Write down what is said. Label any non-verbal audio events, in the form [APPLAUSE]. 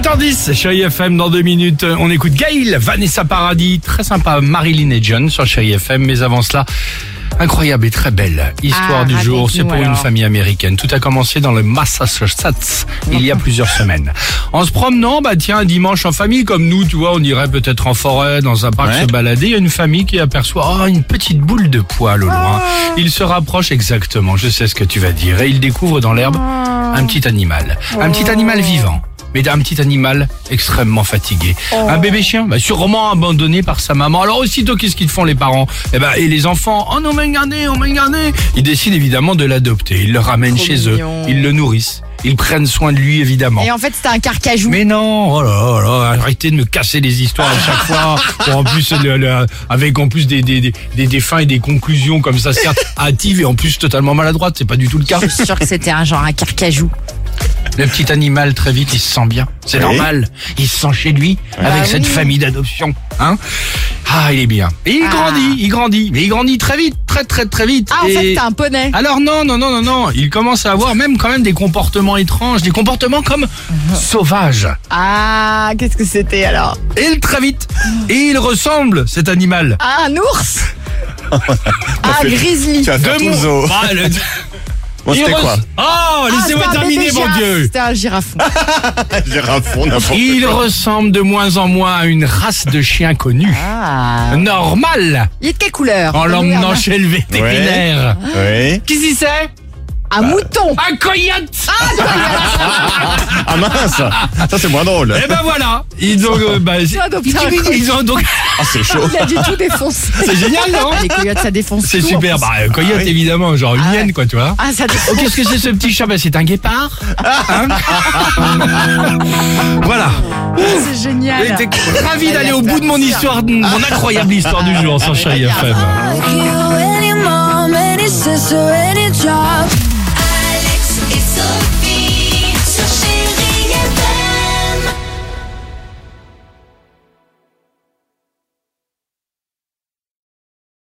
8h10, chérie FM, dans deux minutes, on écoute Gail, Vanessa Paradis, très sympa, Marilyn et John sur chérie FM, mais avant cela, incroyable et très belle histoire Ah, du jour, c'est pour une famille américaine. Tout a commencé dans le Massachusetts, il y a plusieurs semaines. En se promenant, bah tiens, un dimanche en famille, comme nous, tu vois, on irait peut-être en forêt, dans un parc Ouais. se balader, il y a une famille qui aperçoit oh, une petite boule de poil au loin. Il se rapproche exactement, je sais ce que tu vas dire, et il découvre dans l'herbe un petit animal. Un petit animal vivant. Mais un petit animal extrêmement fatigué. Un bébé chien, bah, sûrement abandonné par sa maman. Alors aussitôt, qu'est-ce qu'ils font les parents Eh ben, Et les enfants, oh non, on m'a gardé, on m'a gardé. Ils décident évidemment de l'adopter. Ils le ramènent Trop chez mignon. eux. Ils le nourrissent. Ils prennent soin de lui, évidemment. Et en fait, c'était un carcajou. Mais non, oh là là, là, arrêtez de me casser les histoires à chaque fois. [LAUGHS] Pour en plus, le- le- avec en plus des, des, des, des, des fins et des conclusions comme ça, certes hâtives et en plus totalement maladroites. C'est pas du tout le cas. Je suis sûre que c'était un genre un carcajou. Le petit animal, très vite, il se sent bien. C'est Oui. normal. Il se sent chez lui, avec Bah cette oui. famille d'adoption. Hein ah, il est bien. Et il Ah. grandit, il grandit. Mais il grandit très vite, très très très vite. Ah, en Et- fait, t'as un poney. Alors non, non, non, non, non. Il commence à avoir même quand même des comportements étranges, des comportements comme Uh-huh. sauvages. Ah, qu'est-ce que c'était alors? Et il très vite. Et il ressemble, cet animal. Ah, un ours? [LAUGHS] Ah, grizzly Tu vas faire De Ah, Bon, il c'était res- quoi Oh, Ah, laissez-moi un terminer, mon. Dieu. C'était un girafon. [LAUGHS] Girafon, n'importe Il quoi. ressemble de moins en moins à une race de chien connue. Ah. Normal. Il est de quelle couleur En l'emmenant chez le vétérinaire. Oui. Qu'est-ce que c'est Un mouton Un coyote [LAUGHS] Ah mince Ça c'est moins drôle. Eh ben voilà Ils ont, euh, bah, ils ont donc... [LAUGHS] Ah c'est chaud. Il a du tout défoncé. [LAUGHS] C'est génial, non Les coyotes, ça défonce C'est super. Bah, euh, coyote, Ah oui. évidemment, genre une Ah hyène, quoi, tu vois. Ah, ça défonce. Oh, qu'est-ce que c'est ce petit chat? Bah, c'est un guépard. Hein [LAUGHS] voilà. C'est génial. J'étais ravi d'aller au bout de mon histoire, mon incroyable histoire du jour sur Chérie FM. Like you, any mom, any sister,